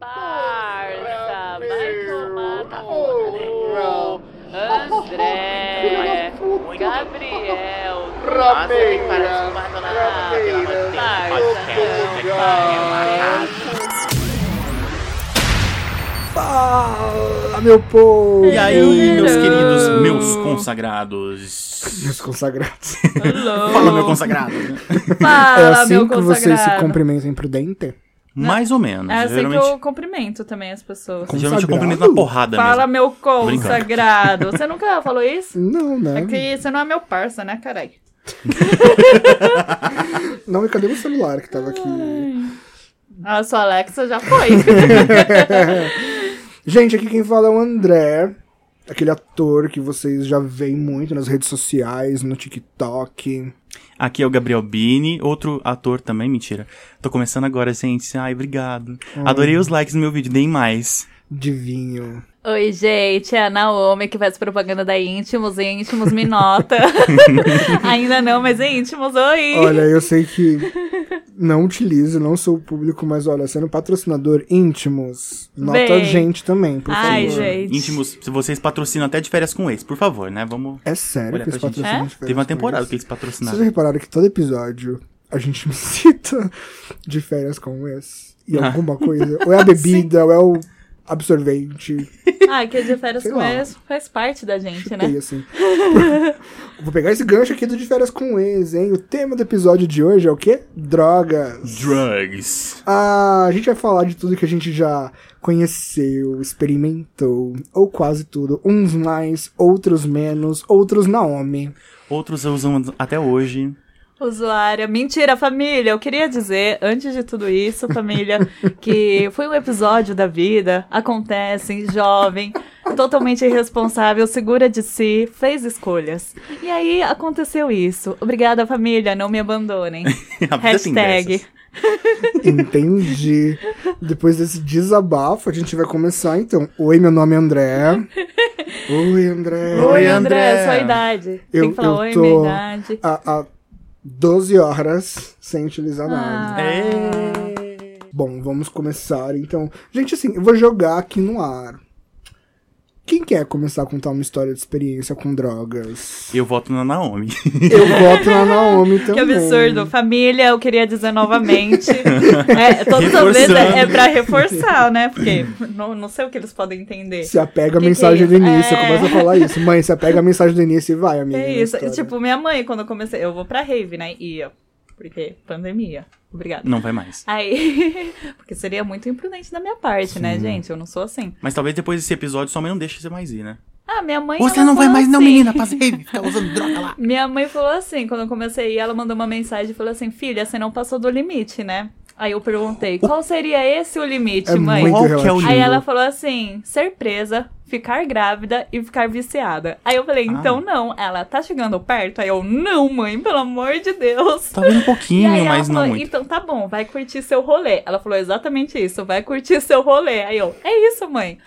Parça, vai tomar na porra, André, Gabriel, Nossa, ele parece uma dona Nada, pelo amor de Deus. Podcast, Fala, meu povo! E aí, meus Hello. queridos, meus consagrados. Meus consagrados. Fala, meu consagrado. é Fala, assim meu que vocês se consagrado. cumprimentam pro dente? Mais ou menos. É assim geralmente, que eu cumprimento também as pessoas. Com- geralmente eu Consagrado? cumprimento na porrada Fala, mesmo. meu consagrado. Você nunca falou isso? Não, né? É que você não é meu parça, né, caralho? Não, e cadê o celular que tava aqui? A sua Alexa já foi. Gente, aqui quem fala é o André. Aquele ator que vocês já veem muito nas redes sociais, no TikTok. Aqui é o Gabriel Bini, outro ator também, mentira. Tô começando agora, gente. Ai, obrigado. Adorei os likes no meu vídeo, deem mais. De vinho. Oi, gente, é a Naomi que faz propaganda da Íntimos. E Íntimos me nota. Ainda não, mas é Íntimos, oi. Olha, eu sei que não utilizo, não sou o público, mas olha, sendo patrocinador íntimos, nota Vem. a gente também, por Ai, favor. gente. Íntimos, se vocês patrocinam até de férias com ex, por favor, né? Vamos. É sério que eles patrocinam É? de férias Teve uma temporada que eles Vocês patrocinaram. já repararam que todo episódio a gente me cita de férias com esse? E Ah. alguma coisa? Ou é a bebida, ou é o absorvente. Ai, que de férias com ex faz parte da gente, Chutei, né? assim. Vou pegar esse gancho aqui do de férias com ex, hein? O tema do episódio de hoje é o quê? Drogas. Drugs. Ah, a gente vai falar de tudo que a gente já conheceu, experimentou, ou quase tudo. Uns mais, outros menos, outros Naomi. Outros usam até hoje. Usuária. Mentira, família. Eu queria dizer, antes de tudo isso, família, que foi um episódio da vida. Acontece, jovem, totalmente irresponsável, segura de si, fez escolhas. E aí aconteceu isso. Obrigada, família. Não me abandonem. A Hashtag. Entendi. Depois desse desabafo, a gente vai começar então. Oi, meu nome é André. Oi, André. Oi, Oi, André, André. sua idade. Eu- Tem que falar eu oi, tô- minha idade. Há, há 12 horas sem utilizar nada. Ah. É. Bom, vamos começar então. Gente, assim, eu vou jogar aqui no ar. Quem quer começar a contar uma história de experiência com drogas? Eu voto na Naomi. Eu voto na Naomi também. Que absurdo. Família, eu queria dizer novamente. é, todas as vezes é, é pra reforçar, né? Porque não, não sei o que eles podem entender. Se apega a Que que mensagem é do início, É. começa a falar isso. Mãe, se apega a mensagem do início e vai, amiga. É isso. Tipo, minha mãe, quando eu comecei, eu vou pra rave, né? Ia. Porque pandemia. Obrigada. Não vai mais. Aí. Porque seria muito imprudente da minha parte, né, gente? Eu não sou assim. Mas talvez depois desse episódio sua mãe não deixe você mais ir, né? Ah, minha mãe. Você não vai mais não, assim- menina, pra rave, ficar usando droga lá. Minha mãe falou assim, quando eu comecei a ir, ela mandou uma mensagem e falou assim: Filha, você não passou do limite, né? Aí eu perguntei: Qual seria esse o limite, É mãe? muito Qual que é o relativo. Aí ela falou assim: ser presa, ficar grávida e ficar viciada. Aí eu falei: Ah. então não. Ela tá chegando perto? Aí eu: não, mãe, pelo amor de Deus. Talvez um E pouquinho, aí ela mas não falou, muito. então tá bom, vai curtir seu rolê. Ela falou exatamente isso, vai curtir seu rolê. Aí eu, é isso, mãe.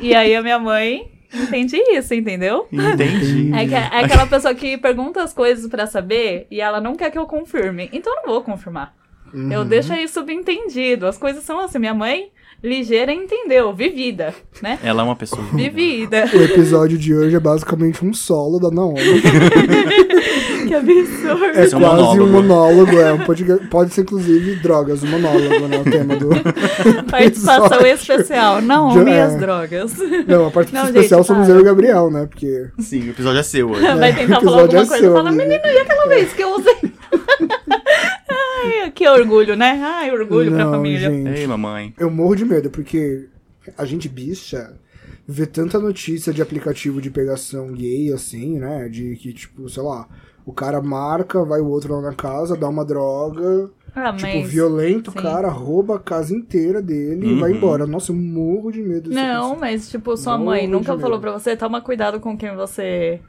e aí a minha mãe entende isso, entendeu? Entendi. É, que- é aquela pessoa que pergunta as coisas pra saber e ela não quer que eu confirme. Então eu não vou confirmar. Uhum. Eu deixo aí subentendido. As coisas são assim. Minha mãe, ligeira, entendeu. Vivida, né? Ela é uma pessoa. Vivida. O episódio de hoje é basicamente um solo da Naomi. que absurdo. É Esse é um quase monólogo. um monólogo, é. Um podcast, pode ser, inclusive, drogas, um monólogo, né? O tema do. Participação especial. Não, Já- minhas é. drogas. Não, a participação Não, gente, especial somos para. eu e o Gabriel, né? Porque. Sim, o episódio é seu hoje. Vai É, tentar falar alguma é coisa. seu, Fala, amiga. menino, e aquela vez que eu usei? Que orgulho, né? Ai, orgulho pra Não, família. gente. Ei, mamãe. Eu morro de medo, porque a gente bicha vê tanta notícia de aplicativo de pegação gay, assim, né? De que, tipo, sei lá, o cara marca, vai o outro lá na casa, dá uma droga, Ah, tipo, mas... violenta o sim. cara, rouba a casa inteira dele e vai Uhum. embora. Nossa, eu morro de medo disso Não, mas tipo, sua Morro mãe nunca medo. falou pra você, toma cuidado com quem você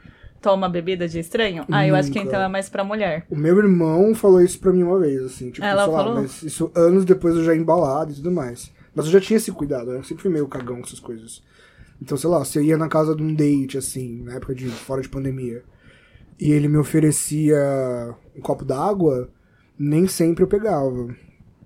toma bebida de estranho? Ah, eu acho que então é mais pra mulher. O meu irmão falou isso pra mim uma vez, assim, tipo, Ela sei lá, falou? mas isso anos depois eu já embalado e tudo mais. Mas eu já tinha esse cuidado? Eu sempre fui meio cagão com essas coisas. Então, sei lá, se eu ia na casa de um date, assim, na época de fora de pandemia, e ele me oferecia um copo d'água, nem sempre eu pegava.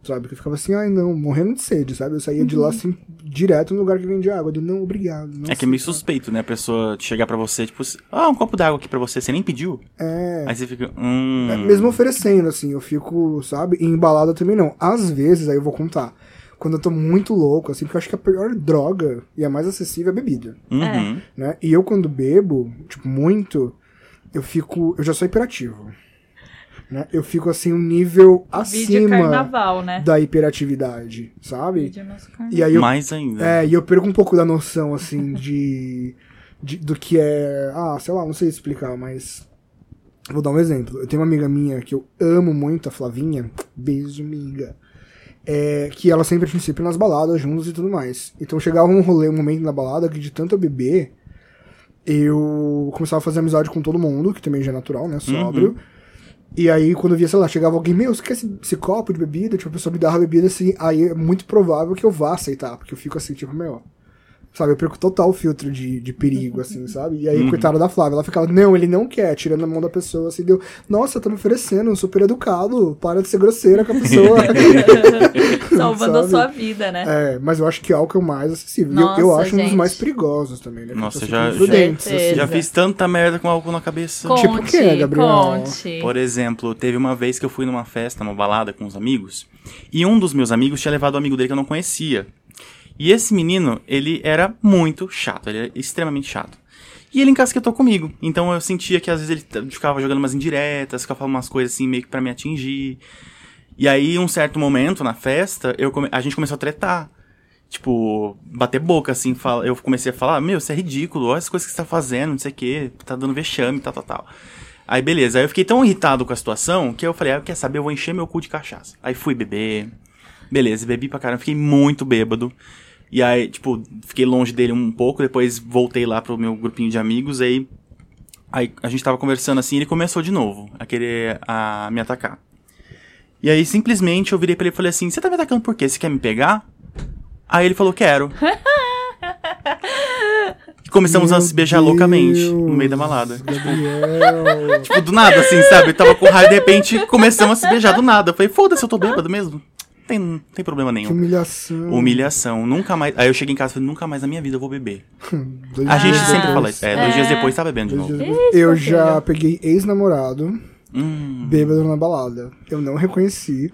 Sabe? Que eu ficava assim, ai não, morrendo de sede, sabe? Eu saía de lá assim, direto no lugar que vende água. Eu, não, obrigado. não É que é meio aceito." suspeito, né? A pessoa chegar pra você, tipo, ah, um copo d'água aqui pra você, você nem pediu. É. Aí você fica, hum. É, Mesmo oferecendo, assim, eu fico, sabe? E embalada também não. Às vezes, aí eu vou contar. Quando eu tô muito louco, assim, porque eu acho que a pior droga e a mais acessível é a bebida, Uhum. né? E eu, quando bebo, tipo, muito, eu fico. Eu já sou hiperativo. Né? Eu fico, assim, um nível acima carnaval, né? da hiperatividade, sabe? Carnaval. E aí eu Mais ainda. é, e eu perco um pouco da noção, assim, de, de- do que é. Ah, sei lá, não sei explicar, mas. Vou dar um exemplo. Eu tenho uma amiga minha que eu amo muito, a Flavinha. Beijo, amiga. É, que ela sempre tinha sempre nas baladas juntos e tudo mais. Então chegava um rolê, um momento na balada que de tanto eu beber, eu começava a fazer amizade com todo mundo, que também já é natural, né? Sóbrio. E aí, quando eu via, sei lá, chegava alguém, meu, você quer esse, esse copo de bebida? Tipo, a pessoa me dava bebida assim, aí é muito provável que eu vá aceitar, porque eu fico assim, tipo, meu. Sabe, eu perco total o filtro de, de perigo, assim, sabe? E aí, coitada da Flávia, ela ficava, não, ele não quer, tirando a mão da pessoa, assim, deu, nossa, tá me oferecendo, super educado, para de ser grosseira com a pessoa. Salvando a sua vida, né? é, mas eu acho que álcool é o mais acessível. E eu- eu, Nossa, acho um dos gente. mais perigosos também, né? Nossa, já- prudentes, Certeza. assim. Já fiz tanta merda com álcool na cabeça. Conte, Tipo o quê, Gabriel? conte. Por exemplo, teve uma vez que eu fui numa festa, numa balada com uns amigos, e um dos meus amigos tinha levado um amigo dele que eu não conhecia. E esse menino, ele era muito chato, ele era extremamente chato. E ele encasquetou comigo. Então eu sentia que às vezes ele ficava jogando umas indiretas, ficava falando umas coisas assim meio que pra me atingir. E aí, um certo momento na festa, eu come- a gente começou a tretar. Tipo, bater boca, assim, fala... eu comecei a falar, meu, isso é ridículo, olha as coisas que você tá fazendo, não sei o que, tá dando vexame, tal, tal, tal. Aí, beleza, aí eu fiquei tão irritado com a situação, que eu falei, ah, quer saber, eu vou encher meu cu de cachaça. Aí fui beber, beleza, bebi pra caramba, fiquei muito bêbado. E aí, tipo, fiquei longe dele um pouco, depois voltei lá pro meu grupinho de amigos, aí... Aí a gente tava conversando assim, ele começou de novo a querer a, me atacar. E aí, simplesmente, eu virei pra ele e falei assim: Você tá me atacando por quê? Você quer me pegar? Aí ele falou: Quero. E começamos a Meu se beijar loucamente no meio da Deus, balada. Gabriel. Tipo, do nada, assim, sabe? Eu tava com raiva e de repente começamos a se beijar do nada. Eu falei: Foda-se, eu tô bêbado mesmo. Tem, não tem problema que nenhum. humilhação. Humilhação. Nunca mais. Aí eu cheguei em casa e falei: Nunca mais na minha vida eu vou beber. Dois A gente dias sempre depois- fala isso. É, dois dias depois tá bebendo de dois novo. dias depois. Eu meu já peguei ex-namorado, Hum. bêbado na balada. Eu não reconheci.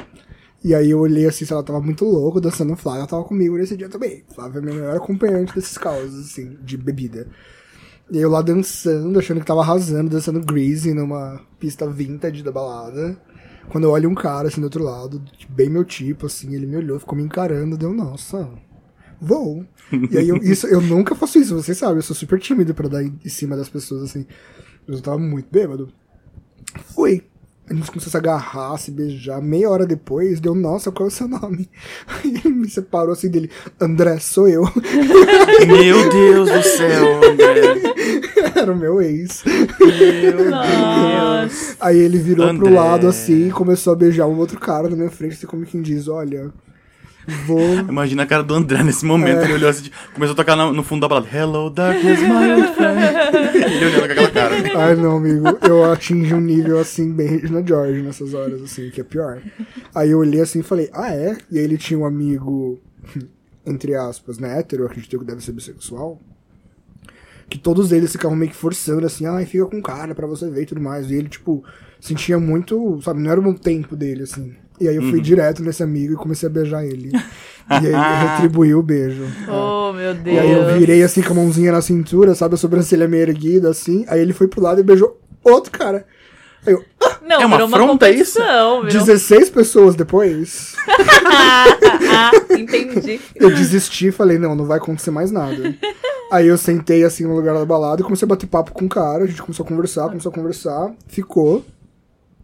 E aí eu olhei assim, se ela tava muito louca, dançando Flávia. Ela tava comigo nesse dia também. Flávia é minha melhor acompanhante desses causos, assim, de bebida. E aí eu lá dançando, achando que tava arrasando, dançando Greasy numa pista vintage da balada. Quando eu olho um cara, assim, do outro lado, bem meu tipo, assim, ele me olhou, ficou me encarando, deu, nossa, vou. E aí eu, isso, eu nunca faço isso, vocês sabem, eu sou super tímido pra dar em cima das pessoas, assim. Eu tava muito bêbado. Fui. A gente começou a se agarrar, se beijar. Meia hora depois, deu, nossa, qual é o seu nome? Aí ele me separou assim dele, André, sou eu. Meu Deus do céu, André. Era o meu ex. Nossa. Aí ele virou André. pro lado assim e começou a beijar um outro cara na minha frente, assim como quem diz, olha, vou. Imagina a cara do André nesse momento. É. Ele olhou assim, começou a tocar no, no fundo da balada. Hello, darkness, my old friend. ele olhando com aquela cara. Ai, não, amigo, eu atingi um nível assim, bem Regina George nessas horas, assim, que é pior. Aí eu olhei assim e falei, ah, é? E aí ele tinha um amigo, entre aspas, né, hétero, eu acredito que deve ser bissexual. Que todos eles ficavam meio que forçando, assim, ai, fica com cara pra você ver e tudo mais. E ele, tipo, sentia muito, sabe, não era o bom tempo dele, assim. E aí eu fui direto nesse amigo e comecei a beijar ele. e aí ele retribuiu o beijo. Oh, meu Deus. E aí eu virei assim com a mãozinha na cintura, sabe? A sobrancelha meio erguida, assim. Aí ele foi pro lado e beijou outro cara. Aí eu, ah, Não, É uma virou uma afronta isso? competição. Virou... 16 pessoas depois, ah, entendi. eu desisti e falei, não, não vai acontecer mais nada. Aí eu sentei assim no lugar da balada e comecei a bater papo com o cara, a gente começou a conversar, começou a conversar, ficou.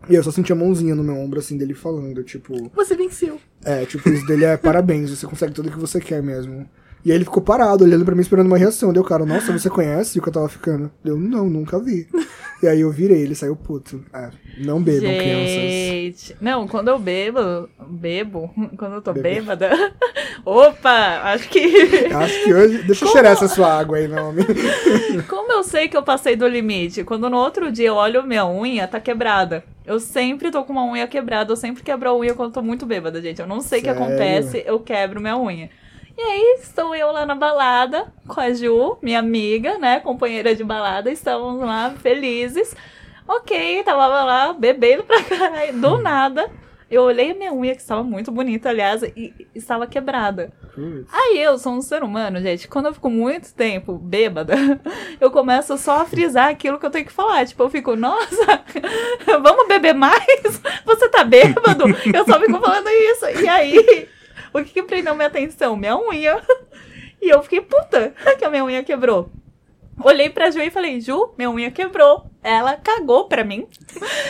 E eu só senti a mãozinha no meu ombro, assim, dele falando, tipo. Você venceu. É, tipo, isso dele é parabéns, você consegue tudo o que você quer mesmo. E aí ele ficou parado, olhando pra mim, esperando uma reação. Deu, cara, nossa, você conhece o que eu tava ficando? Deu, não, nunca vi. E aí eu virei, ele saiu puto. É, não bebam, crianças. Gente, não, quando eu bebo, bebo, quando eu tô bêbada, opa, acho que, Acho que hoje. Deixa eu cheirar essa sua água aí, meu homem. como eu sei que eu passei do limite? Quando no outro dia eu olho minha unha, tá quebrada. Eu sempre tô com uma unha quebrada, eu sempre quebro a unha quando tô muito bêbada, gente. Eu não sei o que acontece, eu quebro minha unha. E aí, estou eu lá na balada com a Ju, minha amiga, né, companheira de balada, estávamos lá felizes. Ok, tava lá bebendo pra caralho, do nada. Eu olhei a minha unha, que estava muito bonita, aliás, e estava quebrada. Putz. Aí eu sou um ser humano, gente. Quando eu fico muito tempo bêbada, eu começo só a frisar aquilo que eu tenho que falar. Tipo, eu fico, nossa, vamos beber mais? Você tá bêbado? Eu só fico falando isso. E aí, o que, que prendeu minha atenção? Minha unha. E eu fiquei puta que a minha unha quebrou. Olhei pra Ju e falei, Ju, minha unha quebrou. Ela cagou pra mim.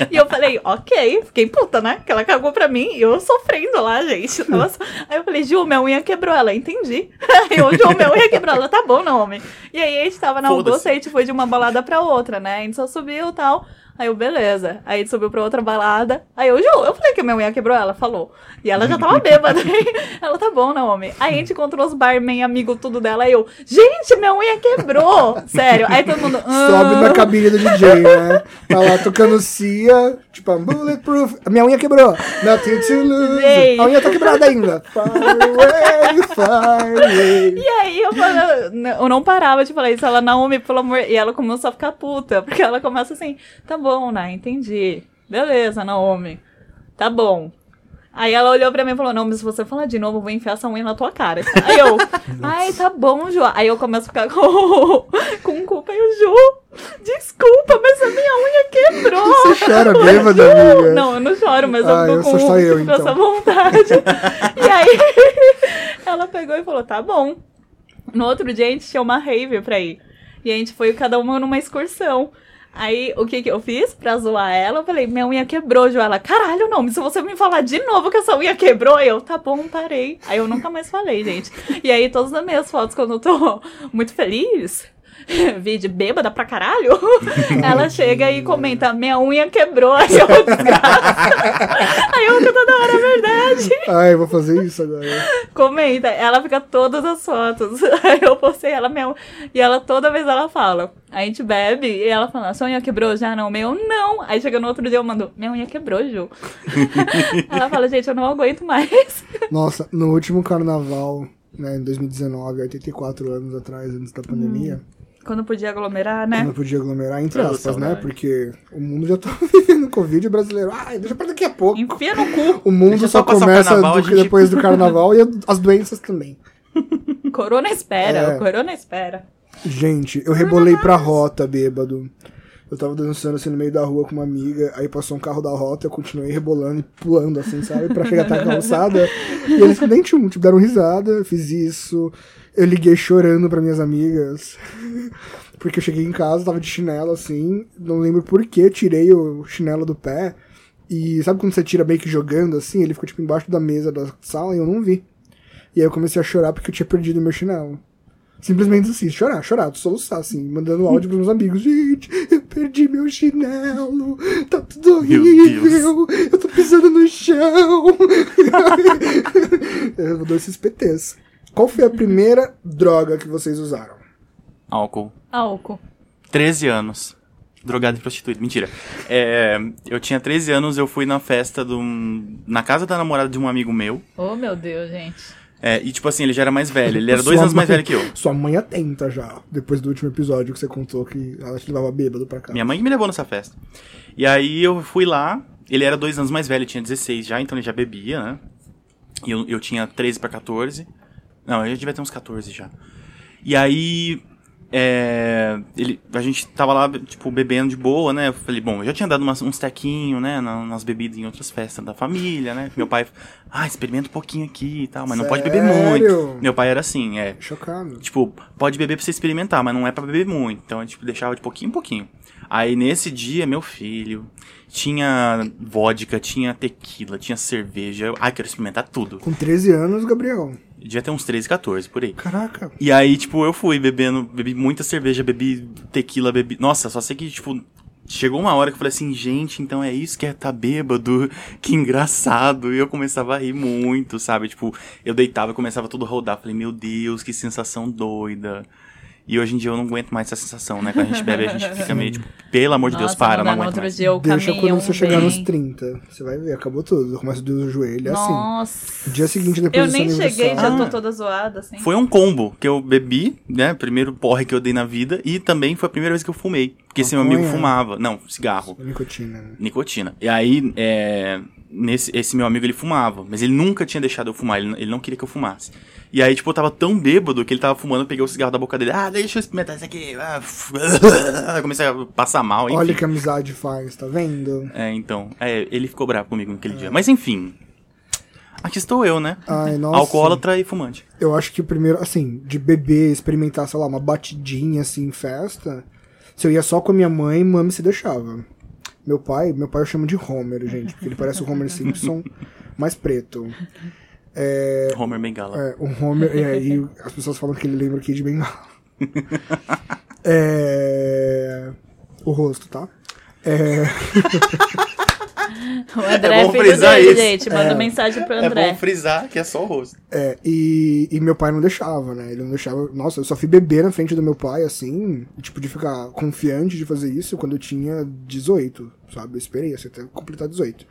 E eu falei, ok, fiquei puta, né? Que ela cagou pra mim e eu sofrendo lá, gente. Só- Aí eu falei, Ju, minha unha quebrou. Ela, entendi. Aí eu, Ju, minha unha quebrou. Ela, tá bom, não, homem. E aí a gente tava na. Augusta, a gente foi de uma balada pra outra, né? A gente só subiu e tal. Aí eu, beleza. Aí gente subiu pra outra balada. Aí eu, Ju, eu falei que a minha unha quebrou. Ela falou. E ela já tava bêbada. ela, tá bom, homem. Aí a gente encontrou os barman amigo tudo dela. Aí eu, gente, minha unha quebrou. Sério. Aí todo mundo. Sobe "Ah." na cabine do DJ, né? Tá lá tocando Cia, tipo, Bulletproof. A minha unha quebrou. Nothing to lose. Ei. A unha tá quebrada ainda. Far away, far away. E aí eu, falei, eu não parava de falar isso. Ela, Naomi, pelo amor. E ela começou a ficar puta. Porque ela começa assim, tá bom, né? Entendi. Beleza, Naomi. Tá bom. Aí ela olhou pra mim e falou, não, mas se você falar de novo, eu vou enfiar essa unha na tua cara. Aí eu, ai, tá bom, Ju. Aí eu começo a ficar com, com culpa. E o Ju, desculpa, mas a minha unha quebrou. Você chora bêbada, amiga? Não, eu não choro, mas Ah, eu tô com, eu, com então. essa vontade. e aí, ela pegou e falou, tá bom. No outro dia, a gente tinha uma rave pra ir. E a gente foi cada uma numa excursão. Aí, o que que eu fiz pra zoar ela? Eu falei, minha unha quebrou, Ju. Ela, caralho, não, se você me falar de novo que essa unha quebrou, eu, tá bom, parei. Aí eu nunca mais falei, gente. E aí, todas as minhas fotos, quando eu tô muito feliz, vídeo bêbada pra caralho, ela chega e comenta, minha unha quebrou, aí eu, aí eu, toda hora, é verdade. Ai, vou fazer isso agora. Comenta, ela fica todas as fotos. Aí eu postei ela mesmo. E ela toda vez ela fala. A gente bebe e ela fala, sua unha quebrou já? Não, meu não. Aí chega no outro dia eu mando, minha unha quebrou, Ju. ela fala, gente, eu não aguento mais. Nossa, no último carnaval, né, em 2019, 84 anos atrás, antes da pandemia, Quando podia aglomerar, né? não podia aglomerar, entre Oh, aspas, né? Porque o mundo já tá vivendo Covid o brasileiro. Ai, deixa pra daqui a pouco. Enfia no cu. O mundo Deixa só começa carnaval, do- gente- depois do carnaval e as doenças também. Corona espera, É. o corona espera. Gente, eu rebolei pra rota, bêbado. Eu tava dançando assim no meio da rua com uma amiga, aí passou um carro da rota, eu continuei rebolando e pulando assim, sabe? Pra chegar até a calçada. E eles nem tinham, tipo, deram risada, fiz isso. Eu liguei chorando pra minhas amigas. Porque eu cheguei em casa, tava de chinelo assim, não lembro por que tirei o chinelo do pé. E sabe quando você tira meio que jogando assim? Ele ficou tipo embaixo da mesa da sala e eu não vi. E aí eu comecei a chorar porque eu tinha perdido meu chinelo. Simplesmente assim, chorar, chorar, soluçar, assim, mandando áudio pros meus amigos. Gente, eu perdi meu chinelo, tá tudo horrível, eu tô pisando no chão. eu dou esses PTs. Qual foi a primeira droga que vocês usaram? Álcool. Álcool. 13 anos. Drogado e prostituído. Mentira. É, eu tinha 13 anos, eu fui na festa de um, na casa da namorada de um amigo meu. Oh, meu Deus, gente. É, e tipo assim, ele já era mais velho. Ele era dois anos mais mãe- velho que eu. Sua mãe atenta já, depois do último episódio que você contou que ela te levava bêbado pra cá. Minha mãe me levou nessa festa. E aí eu fui lá. Ele era dois anos mais velho, tinha 16 já, então ele já bebia, né? E eu, eu tinha 13 pra 14. Não, eu já devia ter uns 14 já. E aí. É, ele, a gente tava lá, tipo, bebendo de boa, né? Eu falei, bom, eu já tinha dado umas, uns tequinhos, né? na- Nas bebidas em outras festas da família, né? Meu pai, ah, experimenta um pouquinho aqui e tal, mas não pode beber Sério? muito. Meu pai era assim, é. Chocado. Tipo, pode beber pra você experimentar, mas não é pra beber muito. Então, a gente deixava de pouquinho em pouquinho. Aí, nesse dia, meu filho, tinha vodka, tinha tequila, tinha cerveja. Ai, quero experimentar tudo. Com 13 anos, Gabriel. Devia ter uns 13, 14, por aí. Caraca. E aí, tipo, eu fui bebendo, bebi muita cerveja, bebi tequila, bebi... Nossa, só sei que, tipo, chegou uma hora que eu falei assim, gente, então é isso que é tá bêbado? Que engraçado. E eu começava a rir muito, sabe? Tipo, eu deitava e começava tudo a rodar. Falei, meu Deus, que sensação doida. E hoje em dia eu não aguento mais essa sensação, né? Quando a gente bebe, a gente fica meio tipo, pelo amor de Deus, Nossa, para, não dá, no aguento outro mais. dia eu Deixa quando você chegar bem. nos 30. Você vai ver, acabou tudo. Começa a doer o joelho, é assim. Nossa. Dia seguinte, depois Eu do nem cheguei, já tô toda zoada, assim. Foi um combo que eu bebi, né? Primeiro porre que eu dei na vida. E também foi a primeira vez que eu fumei. Porque esse meu amigo fumava. Não, cigarro. Nicotina. né? Nicotina. E aí, é, nesse, esse meu amigo, ele fumava. Mas ele nunca tinha deixado eu fumar. Ele, ele não queria que eu fumasse. E aí, tipo, eu tava tão bêbado que ele tava fumando. Eu peguei o cigarro da boca dele. Ah, deixa eu experimentar isso aqui. Ah, comecei a passar mal, enfim. Olha o que amizade faz, tá vendo? É, então. É, ele ficou bravo comigo naquele dia. Mas enfim. Aqui estou eu, né? Ai, nossa. Alcoólatra e fumante. Eu acho que o primeiro, assim, de beber, experimentar, sei lá, uma batidinha, assim, em festa. Se eu ia só com a minha mãe, mãe se deixava. Meu pai, meu pai eu chamo de Homer, gente, porque ele parece o Homer Simpson mais preto. É, Homer Bengala. é, o Homer, e aí as pessoas falam que ele lembra aqui de Bengala. É, o rosto, tá? É, O André É é, bom frisar dele, isso. gente. Manda mensagem pro É André. bom frisar que é só o rosto. É, e, e meu pai não deixava, né? Ele não deixava. Nossa, eu só fui beber na frente do meu pai, assim, tipo, de ficar confiante de fazer isso quando eu tinha 18, sabe? Eu esperei assim, até completar 18.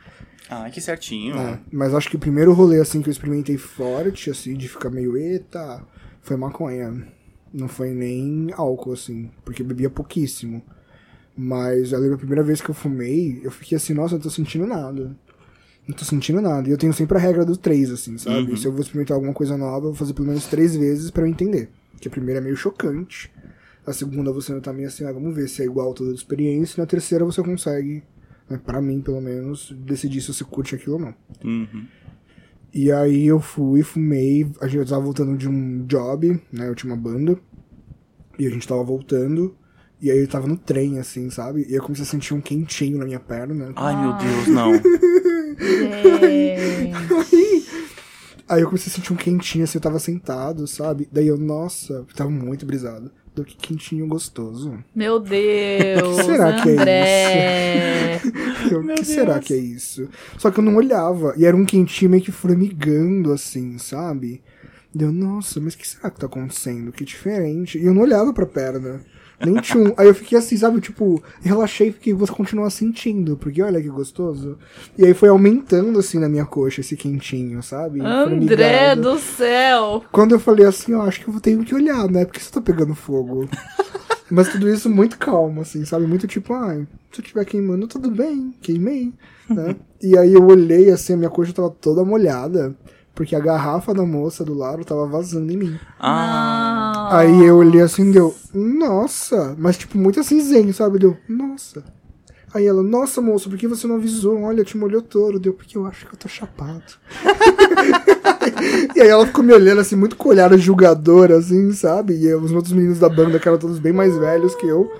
Ah, que certinho. É, mas acho que o primeiro rolê, assim, que eu experimentei forte, assim, de ficar meio eita, foi maconha. Não foi nem álcool, assim, porque bebia pouquíssimo. Mas eu lembro a primeira vez que eu fumei, eu fiquei assim, nossa, eu não tô sentindo nada. Não tô sentindo nada. E eu tenho sempre a regra do três, assim, sabe? Uhum. Se eu vou experimentar alguma coisa nova, eu vou fazer pelo menos três vezes pra eu entender. Porque a primeira é meio chocante. A segunda você não tá meio assim, ah, vamos ver se é igual toda a experiência. E na terceira você consegue, né, pra mim pelo menos, decidir se você curte aquilo ou não. Uhum. E aí eu fui, fumei, a gente tava voltando de um job, né? Eu tinha uma banda. E a gente tava voltando. E aí eu tava no trem, assim, sabe? E eu comecei a sentir um quentinho na minha perna. Ai, meu Deus, não. É. Aí eu comecei a sentir um quentinho, assim, eu tava sentado, sabe? Daí eu, nossa, eu tava muito brisado. Deu que quentinho gostoso. Meu Deus, que será que é. Eu, o que será que é isso? Só que eu não olhava. E era um quentinho meio que formigando, assim, sabe? Deu, nossa, mas o que será que tá acontecendo? Que diferente. E eu não olhava pra perna. Nem tinha um. Aí eu fiquei assim, sabe? Tipo, relaxei porque você continua sentindo. Porque olha que gostoso. E aí foi aumentando, assim, na minha coxa esse quentinho, sabe? André Formigado. do céu. Quando eu falei assim, eu acho que eu ter que olhar, né? Porque você tá pegando fogo. Mas tudo isso muito calmo, assim, sabe? Muito tipo, ai, se eu estiver queimando, tudo bem, queimei, né? e aí eu olhei, assim, a minha coxa tava toda molhada, porque a garrafa da moça do lado tava vazando em mim. Ah. Aí eu olhei assim, deu, nossa, mas tipo, muito assim, zen, sabe? Deu, nossa. Aí ela, nossa moça, por que você não avisou? Olha, te molhou todo. Deu, porque eu acho que eu tô chapado. e aí ela ficou me olhando assim, muito com olhar julgador, assim, sabe? E os outros meninos da banda, que eram todos bem mais velhos que eu,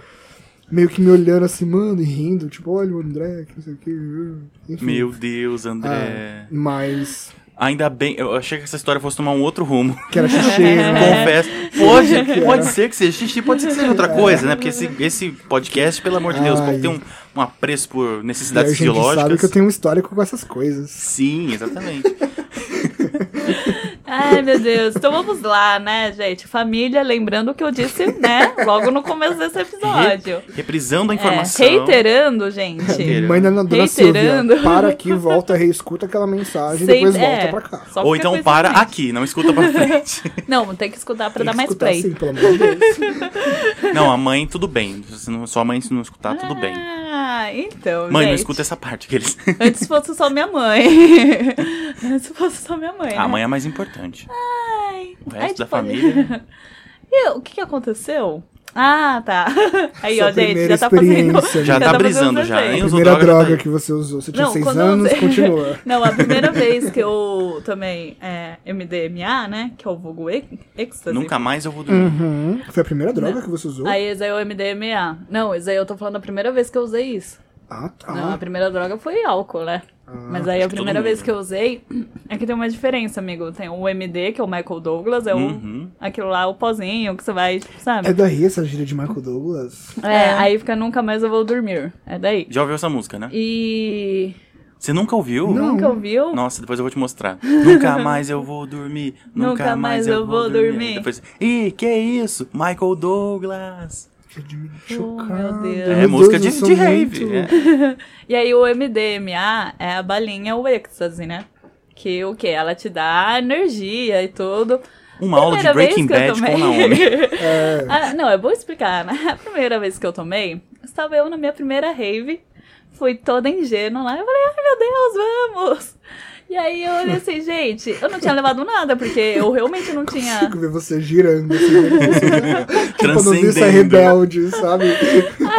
meio que me olhando assim, mano, e rindo, tipo, olha o André, que não sei o que. Enfim. meu Deus, André. Ah, mas. Ainda bem, eu achei que essa história fosse tomar um outro rumo. Que era xixi, né? Confesso. Pode, pode ser que seja xixi, pode ser que seja outra coisa, né? Porque esse, esse podcast, pelo amor de Deus, Ai. tem um, um apreço por E a necessidades gente fisiológicas. sabe que eu tenho um histórico com essas coisas. Sim, exatamente. Ai, meu Deus. Então vamos lá, né, gente? Família, lembrando o que eu disse, né? Logo no começo desse episódio. Reprisando a É, informação. reiterando, gente. Reiterando. Mãe da dona Reiterando. Silvia, para aqui, volta, reescuta aquela mensagem e depois volta é, pra cá. só Ou então para em mente. aqui, não escuta pra frente. Não, tem que escutar pra Tem dar que mais escutar play. assim, pelo amor de Deus. não, a mãe, tudo bem. Se não- sua mãe, se não escutar, tudo bem. Ah, então, Mãe, não gente. escuta essa parte. Aqueles... Antes fosse só minha mãe. Antes fosse só minha mãe. A né? mãe é mais importante. Ai. O resto da tipo, família. E o que, que aconteceu? Ah, tá. Aí, Sua ó, gente, primeira já tá fazendo. experiência, Já né? tá fazendo brisando já? Usou Primeira droga, droga tá- que você usou. Você tinha Não, seis eu anos, usei- continua. Não, a primeira vez que eu tomei é, MDMA, né? Que é o vulgo êxtase. Nunca mais eu vou dormir. Uhum. Foi a primeira droga que você usou? Aí, esse aí é o MDMA. Não, esse aí eu tô falando a primeira vez que eu usei isso. Ah, tá. Não, a primeira droga foi álcool, né? Mas aí a primeira vez que eu usei, é que tem uma diferença, amigo. Tem o MD, que é o Michael Douglas, é o, Uhum. aquilo lá, o pozinho que você vai, tipo, sabe? É daí essa gíria de Michael Douglas? É, aí fica nunca mais eu vou dormir. É daí. Já ouviu essa música, né? E Você nunca ouviu? Não. Nunca ouviu? Nossa, depois eu vou te mostrar. nunca mais eu vou dormir. Nunca, Nunca mais eu vou dormir. Depois, Ih, que isso? Michael Douglas. Chocado. meu Deus. É, Meu música Deus, de, de rave. muito- é. E aí o MDMA é a balinha, o êxtase, né? Que o que? Ela te dá energia e tudo. Uma aula de Primeira vez Breaking que eu Bad com tomei- Naomi. É, Ah, não, é bom explicar, né? A primeira vez que eu tomei, estava eu na minha primeira rave, fui toda ingênua lá, eu falei, ai meu Deus, vamos! E aí eu olhei assim, gente, eu não tinha levado nada, porque eu realmente não tinha. consigo ver você girando assim. né? tipo, noviça Transcendendo. rebelde, sabe?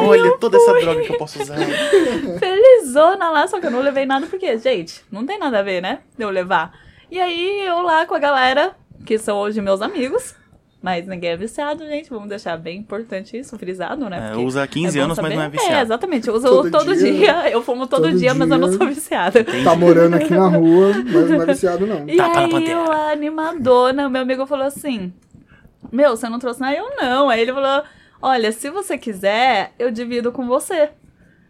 Olha toda essa droga que eu posso usar. felizona lá, só que eu não levei nada porque, gente, não tem nada a ver, né? De eu levar. E aí eu lá com a galera, que são hoje meus amigos, mas ninguém é viciado, gente. Vamos deixar bem importante isso, frisado, né? É, Porque usa há 15 bom anos, mas saber. não é viciado. É, exatamente. Eu uso Todo todo, dia. dia. eu fumo todo, Todo dia, mas eu não dia. sou viciada. Tá morando aqui na rua, mas não é viciado, não. E Tapa na aí eu animadona, meu amigo falou assim: Meu, você não trouxe nada? Eu não. Aí ele falou: Olha, se você quiser, eu divido com você.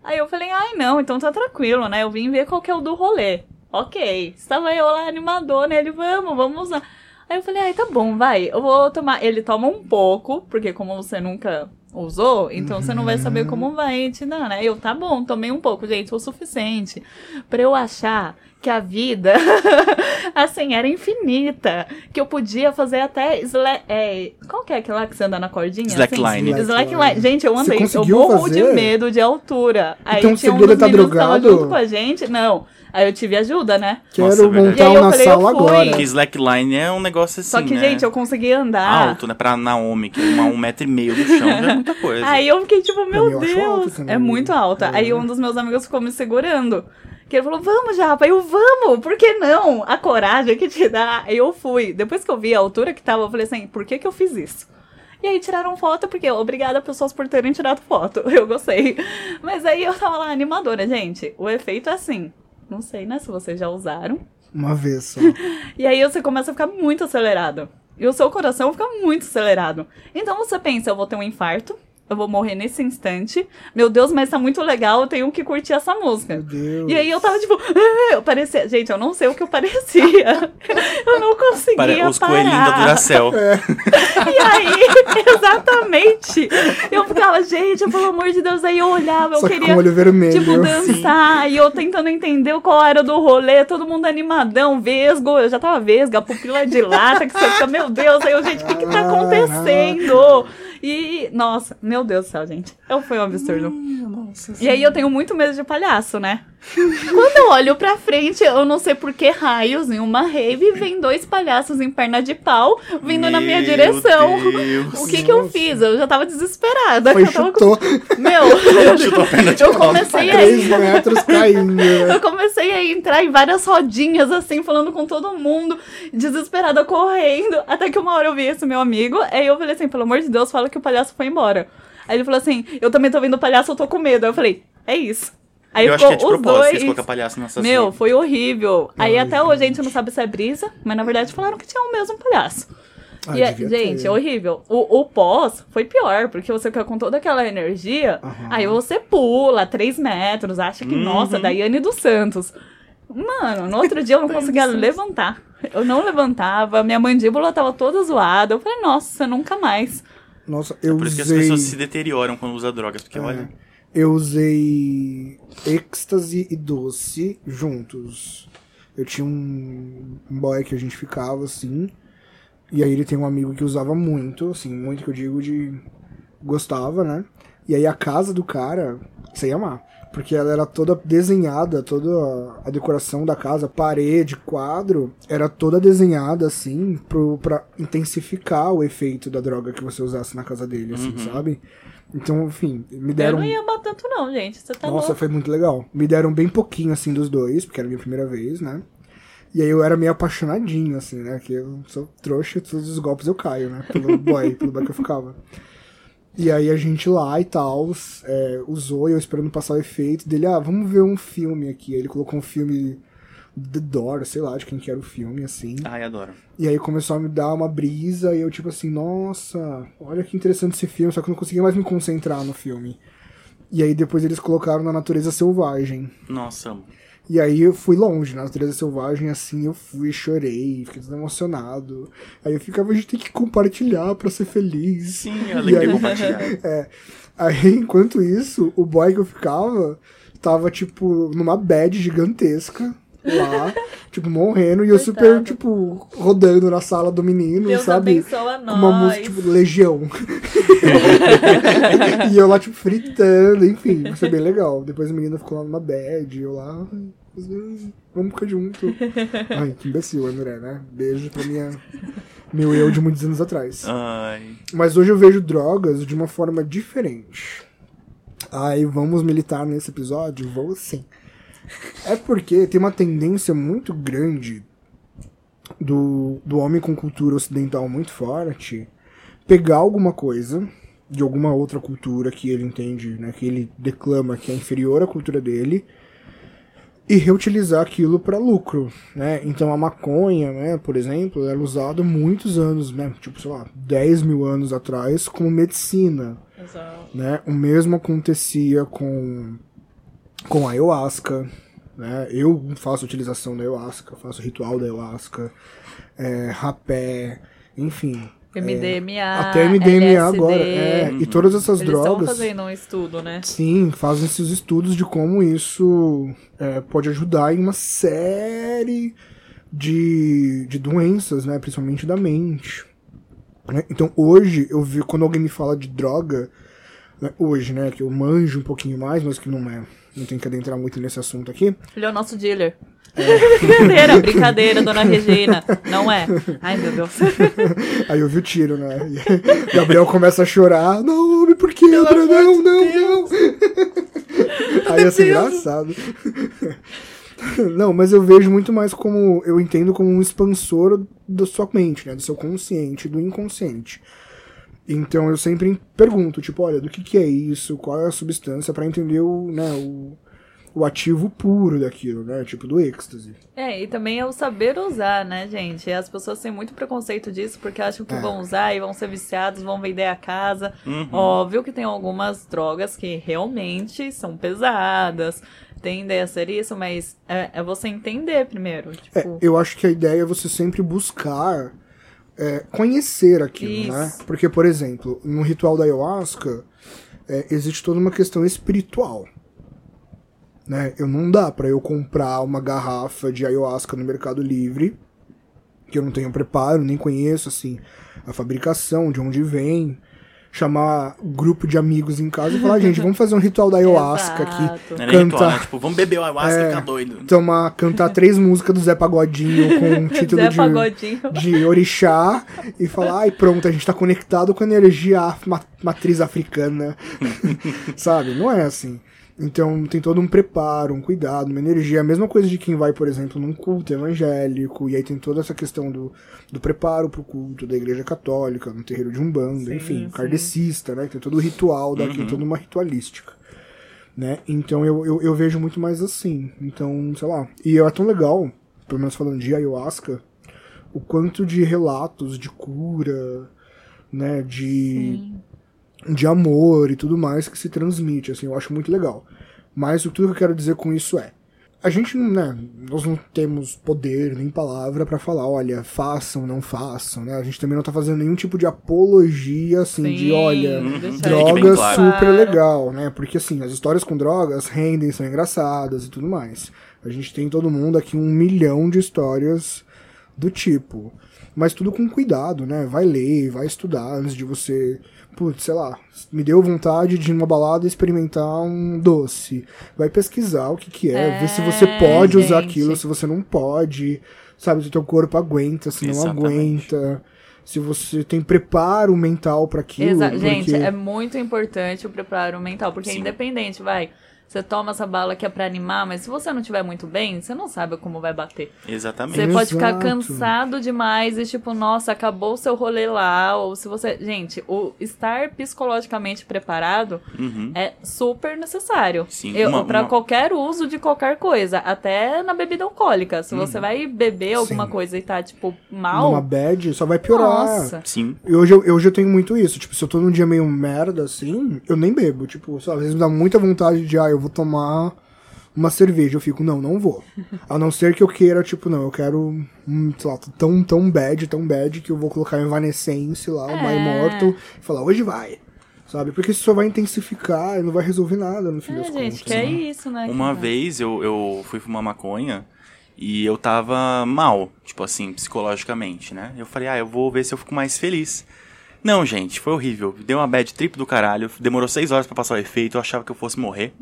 Aí eu falei: Ai, não, então tá tranquilo, né? Eu vim ver qual que é o do rolê. Ok. Estava eu lá animadona, ele: Vamos, vamos usar. Aí eu falei: Ai, tá bom, vai. Eu vou tomar. Ele toma um pouco, porque como você nunca usou, então você não vai saber como vai dar, né? Eu, tá bom, tomei um pouco, gente, o suficiente pra eu achar que a vida, assim, era infinita. Que eu podia fazer até. Sla é, qual que é aquela que você anda na cordinha? Slackline. Assim? Slackline. Gente, eu andei. Eu morro de fazer? medo de altura. Aí Então tinha um dos tá meninos que tava drogado? junto com a gente. Não. Aí eu tive ajuda, né? Quero Nossa, é montar uma falei, sala agora. Que slackline é um negócio assim, Só que, né? gente, eu consegui andar. Alto, né? Pra Naomi, que é uma, um metro e meio do chão, já é muita coisa. Aí eu fiquei tipo, meu Deus, é muito alta. É. Aí um dos meus amigos ficou me segurando. Que ele falou, vamos, Japa. Eu, vamos, por que não? A coragem que te dá. Aí eu fui. Depois que eu vi a altura que tava, eu falei assim, por que que eu fiz isso? E aí tiraram foto, porque obrigada pessoas por terem tirado foto. Eu gostei. Mas aí eu tava lá animadora, gente. O efeito é assim. Não sei, né, se vocês já usaram. Uma vez só. E aí você começa a ficar muito acelerado. E o seu coração fica muito acelerado. Então você pensa, eu vou ter um infarto, eu vou morrer nesse instante. Meu Deus, mas tá muito legal, eu tenho que curtir essa música. Meu Deus. E aí eu tava tipo, "Ah", eu parecia, gente, eu não sei o que eu parecia. eu não conseguia Pare- Os parar. coelhinhos da Duracell. E aí, exatamente. Eu ficava, gente, pelo amor de Deus, aí eu olhava, eu Só que queria com o olho vermelho. tipo, dançar, e eu tentando entender qual era do rolê, todo mundo animadão, vesgo, eu já tava vesga, pupila dilata, que você fica, meu Deus, aí eu, gente, o que que tá acontecendo? E, nossa, meu Deus do céu, gente, eu, foi um absurdo. E aí eu tenho muito medo de palhaço, né? Quando eu olho pra frente, eu não sei por que raios, em uma rave, vem dois palhaços em perna de pau vindo na minha Meu direção. Deus. O que que eu Nossa. fiz? Eu já tava desesperada. Foi eu tava com- chutou Meu, Chutou a perna de eu pau. comecei a 3 metros caindo. eu comecei a entrar em várias rodinhas, assim, falando com todo mundo, desesperada, correndo. Até que uma hora eu vi esse meu amigo, aí eu falei assim, pelo amor de Deus, fala que o palhaço foi embora. Aí ele falou assim, eu também tô vendo o palhaço, eu tô com medo. Aí eu falei, é isso. Aí eu acho que é de ficou os dois. palhaço nessas Meu, foi horrível. Aí Ai, até hoje a gente não sabe se é brisa, mas na verdade falaram que tinha o mesmo palhaço. Ah, E é- gente, ter. é horrível. O, o pós foi pior, porque você fica com toda aquela energia, Aham. aí você pula 3 metros, acha que, Uhum. nossa, Daiane dos Santos. Mano, no outro dia eu não conseguia levantar. Eu não levantava, minha mandíbula tava toda zoada. Eu falei, nossa, nunca mais. Nossa, eu Por isso que as usei. pessoas se deterioram quando usam drogas, porque olha. Eu usei êxtase e doce juntos. Eu tinha um, um boy que a gente ficava assim. E aí ele tem um amigo que usava muito, assim, muito que eu digo de. gostava, né? E aí a casa do cara, sem amar. Porque ela era toda desenhada, toda a- decoração da casa, parede, quadro, era toda desenhada assim pro, pra intensificar o efeito da droga que você usasse na casa dele, assim, sabe? Então, enfim, me Eu deram. não ia amar tanto, não, gente. Você tá Nossa, louco. foi muito legal. Me deram bem pouquinho, assim, dos dois, porque era a minha primeira vez, né? E aí eu era meio apaixonadinho, assim, né? Que eu sou trouxa, todos os golpes eu caio, né? Pelo boy, pelo boy que eu ficava. E aí a gente lá e tal, é, usou, e eu esperando passar o efeito dele, ah, vamos ver um filme aqui. Aí ele colocou um filme The Door, sei lá, de quem que era o filme, assim. Ai, adoro. E aí começou a me dar uma brisa e eu tipo assim, nossa, olha que interessante esse filme, só que eu não conseguia mais me concentrar no filme. E aí depois eles colocaram na natureza selvagem. Nossa. E aí eu fui longe, na natureza selvagem, assim, eu fui, chorei, fiquei todo emocionado. Aí eu ficava, a gente tem que compartilhar pra ser feliz. Sim, E alegria compartilhada. É. Aí, enquanto isso, o boy que eu ficava tava, tipo, numa bad gigantesca lá, tipo, morrendo, e eu super, tipo, rodando na sala do menino, Deus sabe? abençoa uma música, tipo, Legião. e eu lá, tipo, fritando, enfim, foi bem legal. Depois a menina ficou lá numa bad, eu lá, "Ai, vamos ficar junto. Ai, que imbecil, André, né? Beijo pra minha, meu eu de muitos anos atrás. Ai. Mas hoje eu vejo drogas de uma forma diferente. Aí vamos militar nesse episódio? Vou sim. É porque tem uma tendência muito grande do, do homem com cultura ocidental muito forte pegar alguma coisa de alguma outra cultura que ele entende, né, que ele declama que é inferior à cultura dele e reutilizar aquilo para lucro, né? Então a maconha, né, por exemplo, era usada muitos anos, né, tipo, sei lá, 10 mil anos atrás como medicina, Exato. né? O mesmo acontecia com com a ayahuasca, né? Eu faço utilização da ayahuasca, faço ritual da ayahuasca, é, rapé, enfim, MDMA. até MDMA LSD. agora, é, e todas essas Eles estão drogas, fazendo um estudo, né? sim, fazem esses estudos de como isso é, pode ajudar em uma série de, de doenças, né, principalmente da mente. né? Então hoje eu vi quando alguém me fala de droga, né, hoje, né, que eu manjo um pouquinho mais, mas que não é, não tem que adentrar muito nesse assunto aqui. Ele é o nosso dealer. É. brincadeira, brincadeira, dona Regina. Não é. Ai, meu Deus. Aí eu vi o tiro, né? E Gabriel começa a chorar. Não, homem, por que, André? Não, não, não. Aí ia ser engraçado. Não, mas eu vejo muito mais como. Eu entendo como um expansor da sua mente, né? Do seu consciente, do inconsciente. Então eu sempre pergunto, tipo, olha, do que, que é isso? Qual é a substância? Pra entender o, né, o, o ativo puro daquilo, né? Tipo do êxtase. É, e também é o saber usar, né, gente? As pessoas têm muito preconceito disso porque acham que É. vão usar e vão ser viciados, vão vender a casa. Uhum. Óbvio que tem algumas drogas que realmente são pesadas, tendem a ser isso, mas é, é você entender primeiro. É, Tipo, eu acho que a ideia é você sempre buscar é, conhecer aquilo, né? Isso. Porque, por exemplo, no ritual da ayahuasca, é, existe toda uma questão espiritual. Né? Eu não dá pra eu comprar uma garrafa de ayahuasca no Mercado Livre, que eu não tenho preparo, nem conheço assim a fabricação, de onde vem, chamar um grupo de amigos em casa e falar, gente, vamos fazer um ritual da ayahuasca aqui. Não ritual, Cantar. né? Tipo, vamos beber o ayahuasca É. e ficar doido. tomar, cantar três músicas do Zé Pagodinho com um título Zé de, de orixá e falar, ai pronto, a gente tá conectado com a energia matriz africana. Sabe? Não é assim. Então tem todo um preparo, um cuidado, uma energia. A mesma coisa de quem vai, por exemplo, num culto evangélico, e aí tem toda essa questão do, do preparo pro culto da igreja católica, no terreiro de Umbanda, Sim, enfim, sim. kardecista, né? Tem todo o ritual daqui, Uhum. toda uma ritualística. Né? Então eu, eu, eu vejo muito mais assim. Então, sei lá. E é tão legal, pelo menos falando de ayahuasca, o quanto de relatos de cura, né? De, de amor e tudo mais que se transmite, assim, eu acho muito legal. Mas o tudo que eu quero dizer com isso é, a gente não, né, nós não temos poder nem palavra pra falar, olha, façam, não façam, né? A gente também não tá fazendo nenhum tipo de apologia, assim, de, Sim, olha, deixar Fique bem drogas claro. super legal, né? Porque, assim, as histórias com drogas rendem, são engraçadas e tudo mais. A gente tem todo mundo aqui um milhão de histórias do tipo. Mas tudo com cuidado, né? Vai ler, vai estudar antes de você. Putz, sei lá, me deu vontade de ir numa balada e experimentar um doce. Vai pesquisar o que que é, É, ver se você pode usar gente. aquilo, se você não pode, sabe, se o teu corpo aguenta, se não Exatamente. aguenta, se você tem preparo mental para aquilo. Exa- porque- Gente, é muito importante o preparo mental, porque é Sim. independente, vai. Você toma essa bala que é pra animar, mas se você não tiver muito bem, você não sabe como vai bater. Exatamente. Você pode ficar Exato. cansado demais e tipo, nossa, acabou o seu rolê lá, ou se você, gente, o estar psicologicamente preparado Uhum. é super necessário. Sim, Eu, uma- pra uma- qualquer uso de qualquer coisa, até na bebida alcoólica. Se Uhum. você vai beber alguma Sim. coisa e tá tipo mal, bad, só vai piorar. nossa. Sim. E hoje eu, hoje eu tenho muito isso. Tipo, se eu tô num dia meio merda, assim, eu nem bebo. Tipo, sabe, às vezes me dá muita vontade de, ah, eu vou tomar uma cerveja, eu fico, não, não vou. A não ser que eu queira, tipo, não, eu quero, um, sei lá, tão, tão bad, tão bad, que eu vou colocar Evanescence lá, uma É. Immortal, e falar, hoje vai. Sabe? Porque isso só vai intensificar e não vai resolver nada no fim É, das gente, contas. que é né? isso, né? Uma vez eu, eu fui fumar maconha e eu tava mal, tipo assim, psicologicamente, né? Eu falei, ah, eu vou ver se eu fico mais feliz. Não, gente, foi horrível. Deu uma bad trip do caralho. Demorou seis horas pra passar o efeito. Eu achava que eu fosse morrer.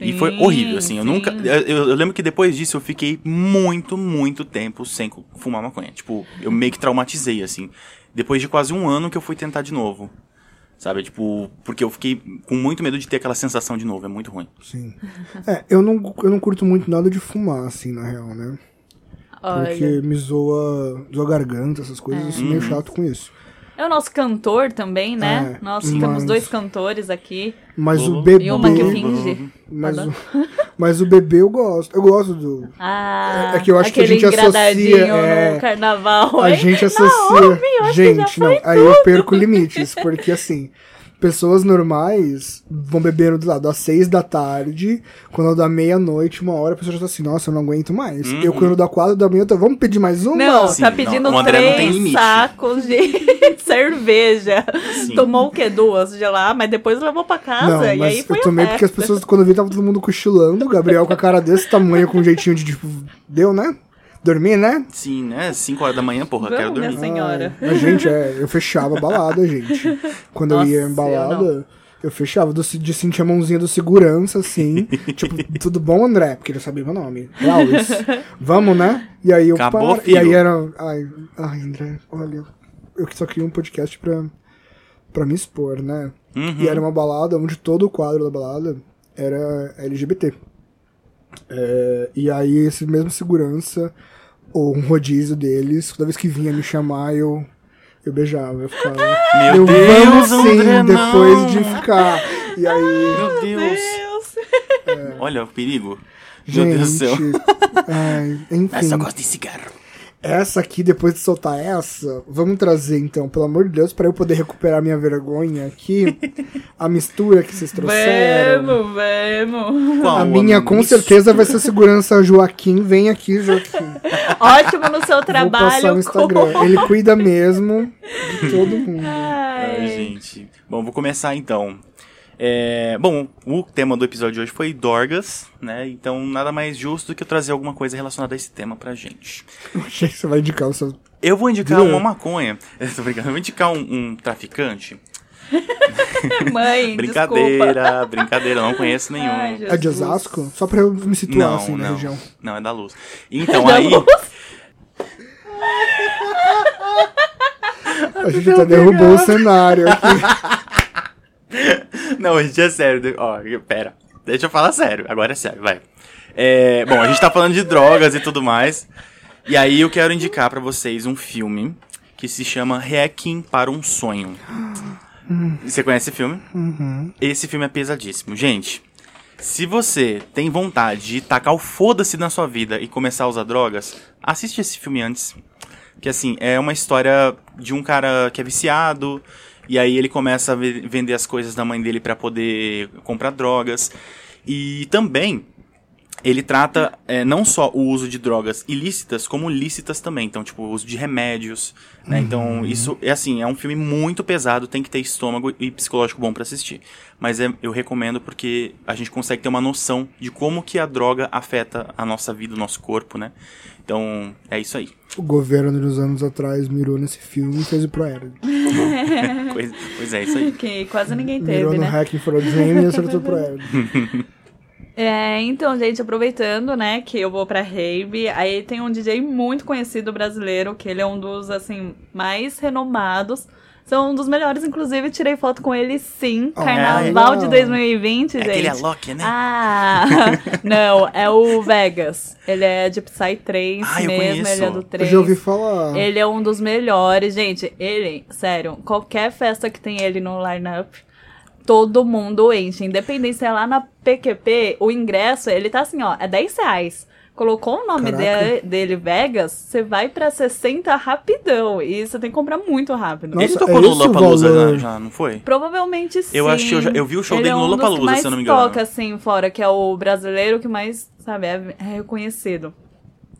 E foi Sim, horrível, assim. Eu sim. nunca. Eu, eu- lembro que depois disso eu fiquei muito, muito tempo sem fumar maconha. Tipo, eu meio que traumatizei, assim. Depois de quase um ano que eu fui tentar de novo. Sabe? Tipo, porque eu fiquei com muito medo de ter aquela sensação de novo. É muito ruim. Sim. É, eu não, eu não curto muito nada de fumar, assim, na real, né? Porque Olha, me zoa, zoa a garganta, essas coisas, eu sou meio Uhum. chato com isso. é o nosso cantor também, né? É, Nós mas- temos dois cantores aqui. Mas o bebê. E uma que finge. Mas o, mas o bebê eu gosto. Eu gosto do. Ah, É que eu acho que a gente associa, é, no carnaval. A hein? gente associa. Não, gente, não. foi Aí eu perco limites. Porque assim. Pessoas normais vão bebendo do lado às seis da tarde, quando dá meia-noite, uma hora, a pessoa já tá assim, nossa, eu não aguento mais. Uhum. Eu, quando dá quatro da manhã, eu tô, vamos pedir mais uma? Não, Sim, tá não, pedindo não tem três limite. sacos de cerveja. Sim. Tomou o quê? Duas de lá, mas depois levou pra casa. Não, e mas aí foi eu tomei porque as pessoas, quando eu vi, tava todo mundo cochilando. O Gabriel com a cara desse tamanho, com um jeitinho de tipo, deu, né? Dormir, né? Sim, né? 5 horas da manhã, porra, quero Vamos, dormir. minha senhora. Ai, mas, gente, é, eu fechava a balada, gente. Quando Nossa, eu ia em eu balada, eu, fechava do- de sentir a mãozinha do segurança, assim. tipo, tudo bom, André? Porque ele sabia meu nome. Klaus. Vamos, né? E aí eu Acabou, paro. E aí era. Ai, ai, André, olha. Eu só queria um podcast pra, pra me expor, né? Uhum. E era uma balada onde todo o quadro da balada era LGBT. É, e aí esse mesmo segurança, ou um rodízio deles, toda vez que vinha me chamar, eu, eu beijava. Eu ficava. Meu eu Deus, vamos sim, André, depois não. de ficar. E aí. Meu Deus. Deus. Olha o perigo. Meu Gente, Deus do céu. Essa enfim, gosta de cigarro. Essa aqui, depois de soltar essa, vamos trazer então, pelo amor de Deus, pra eu poder recuperar minha vergonha aqui, a mistura que vocês trouxeram. Vamos, vamos. Qual A minha, com isso? certeza, vai ser segurança Joaquim. Vem aqui, Joaquim. Ótimo no seu Vou passar trabalho. no Instagram. Ele cuida mesmo de todo mundo. Ai, Ai. gente. Bom, vou começar então. É, bom, o tema do episódio de hoje foi Dorgas, né? Então, nada mais justo do que eu trazer alguma coisa relacionada a esse tema pra gente. Achei que você vai indicar o seu. Eu vou indicar Jura? uma maconha. Tô brincando. Eu vou indicar um, um traficante. Mãe, desculpa. Brincadeira, brincadeira. Eu não conheço nenhum. Ai, É de. Osasco? Só pra eu me situar não, assim na não. região. Não, é da luz. Então, Da aí. luz? A gente até derrubou o cenário aqui. Não, gente, é sério. Ó, pera. Deixa eu falar sério. Agora é sério, vai. É, bom, a gente tá falando de drogas e tudo mais. E aí eu quero indicar pra vocês um filme que se chama Requiem para um Sonho. Você conhece esse filme? Esse filme é pesadíssimo. Gente, se você tem vontade de tacar o foda-se na sua vida e começar a usar drogas, assiste esse filme antes. Que assim, é uma história de um cara que é viciado, e aí ele começa a ve- vender as coisas da mãe dele pra poder comprar drogas. E também ele trata é, não só o uso de drogas ilícitas, como lícitas também. Então, tipo, o uso de remédios, né? Então, isso é assim, é um filme muito pesado, tem que ter estômago e psicológico bom pra assistir. Mas é- eu recomendo porque a gente consegue ter uma noção de como que a droga afeta a nossa vida, o nosso corpo, né? Então, é isso aí. O governo nos anos atrás mirou nesse filme e fez o Proerd. Coisa- pois é, isso aí. Que quase ninguém Mirou teve, no né? Hacking for a Dream e acertou o Proerd. É, então, gente, aproveitando, né, que eu vou pra rave, aí tem um DJ muito conhecido brasileiro, que ele é um dos, assim, mais renomados. São um dos melhores, inclusive, tirei foto com ele sim. Oh, Carnaval de legal. 2020, É gente. aquele Alok, né? Ah, não, é o Vegas. Ele é de Psytrance Ah, eu mesmo, conheço. ele é do Eu 3. já ouvi falar. Ele é um dos melhores, gente. Ele, sério, qualquer festa que tem ele no line-up, todo mundo enche. Independente se é lá na PQP, o ingresso, ele tá assim, ó, é 10 reais. Colocou o nome de- dele Vegas, você vai pra 60 rapidão. E você tem que comprar muito rápido. Nossa, ele é tocou no esse o Lollapalooza valor? já, já, não foi? Provavelmente sim. Eu acho eu já- eu vi o show Ele dele é no um dos Lollapalooza, que mais se eu não me engano. toca, assim, fora, que é o brasileiro que mais, sabe, é, é reconhecido.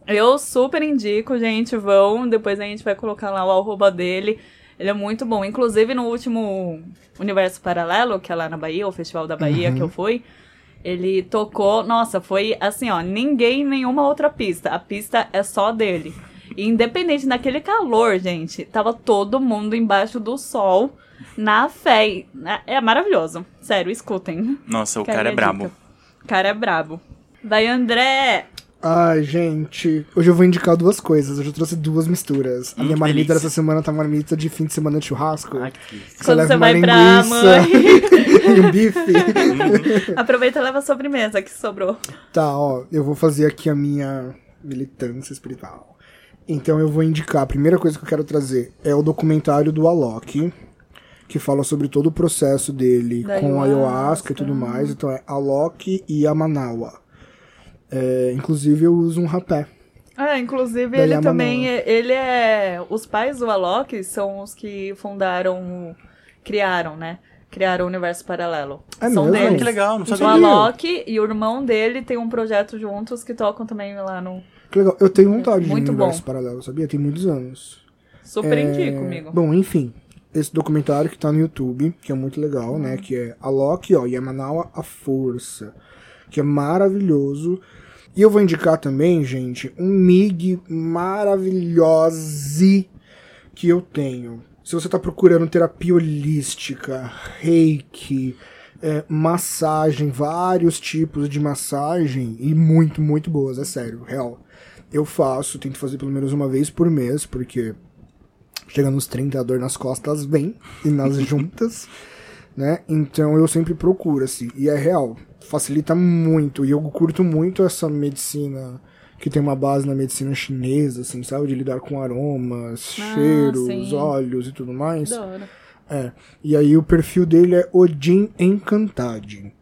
Eu super indico, gente, vão. Depois a gente vai colocar lá o arroba dele. Ele é muito bom. Inclusive, no último Universo Paralelo, que é lá na Bahia, o Festival da Bahia que eu fui, ele tocou. Nossa, foi assim, ó, ninguém nenhuma outra pista. A pista é só dele. E independente daquele calor, gente, tava todo mundo embaixo do sol, na fé. Né, É maravilhoso. Sério, escutem. Nossa, o Fica a cara é minha brabo. O cara é brabo. Vai, André! Ai, gente. Hoje eu vou indicar duas coisas. Hoje eu trouxe duas misturas. A Hum, minha que marmita delícia. dessa semana tá marmita de fim de semana de churrasco. Ai, que delícia. Você Quando leva você uma vai pra mãe, e um bife. aproveita e leva a sobremesa que sobrou. Tá, ó, eu vou fazer aqui a minha militância espiritual. Então eu vou indicar, a primeira coisa que eu quero trazer é o documentário do Alok, que fala sobre todo o processo dele Da com a ayahuasca. ayahuasca e tudo mais. Então é Alok e a Manaua. É, inclusive eu uso um rapé. Ah, inclusive Da ele Yamanawa. também, é- ele é, os pais do Alok são os que fundaram, criaram, né? Criaram o Universo Paralelo. É são mesmo? deles. Que legal, não O sabia. Alok e o irmão dele tem um projeto juntos que tocam também lá no... Que legal. Eu tenho vontade Muito de um universo bom. paralelo, sabia? Tem muitos anos. Super É, indico, amigo. Bom, enfim. Esse documentário que tá no YouTube, que é muito legal, né? Que é Alok, ó, Yamanawa, A Força. Que é maravilhoso. E eu vou indicar também, gente, um MIG maravilhoso que eu tenho. Se você tá procurando terapia holística, reiki, é, massagem, vários tipos de massagem, e muito, muito boas, é sério, real. Eu faço, tento fazer pelo menos uma vez por mês, porque chega nos 30, a dor nas costas vem, e nas juntas, né? Então eu sempre procuro, assim, e é real. Facilita muito, e eu curto muito essa medicina que tem uma base na medicina chinesa, assim, sabe? De lidar com aromas, Ah, cheiros, sim. óleos e tudo mais. Da hora. É. E aí o perfil dele é Odin Encantade.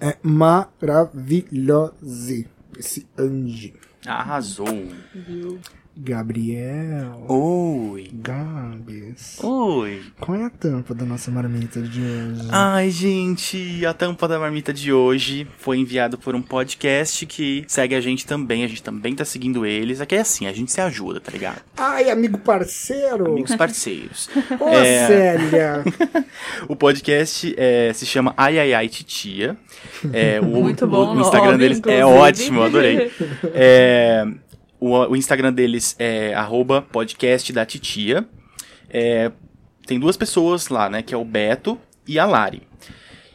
É maravilhoso esse anjo. Arrasou. Gabriel. Oi. Gabs. Oi. Qual é a tampa da nossa marmita de hoje? Ai, gente, a tampa da marmita de hoje foi enviado por um podcast que segue a gente também. A gente também tá seguindo eles. Aqui é assim, a gente se ajuda, tá ligado? Ai, amigo parceiro! Amigos parceiros. Ô, É. Célia! O podcast é, se chama Ai Ai Ai Titia. É, o, Muito bom o, o Instagram nome, deles é ótimo, adorei. É, o, o Instagram deles é arroba podcast da titia. É, tem duas pessoas lá, né? Que é o Beto e a Lari.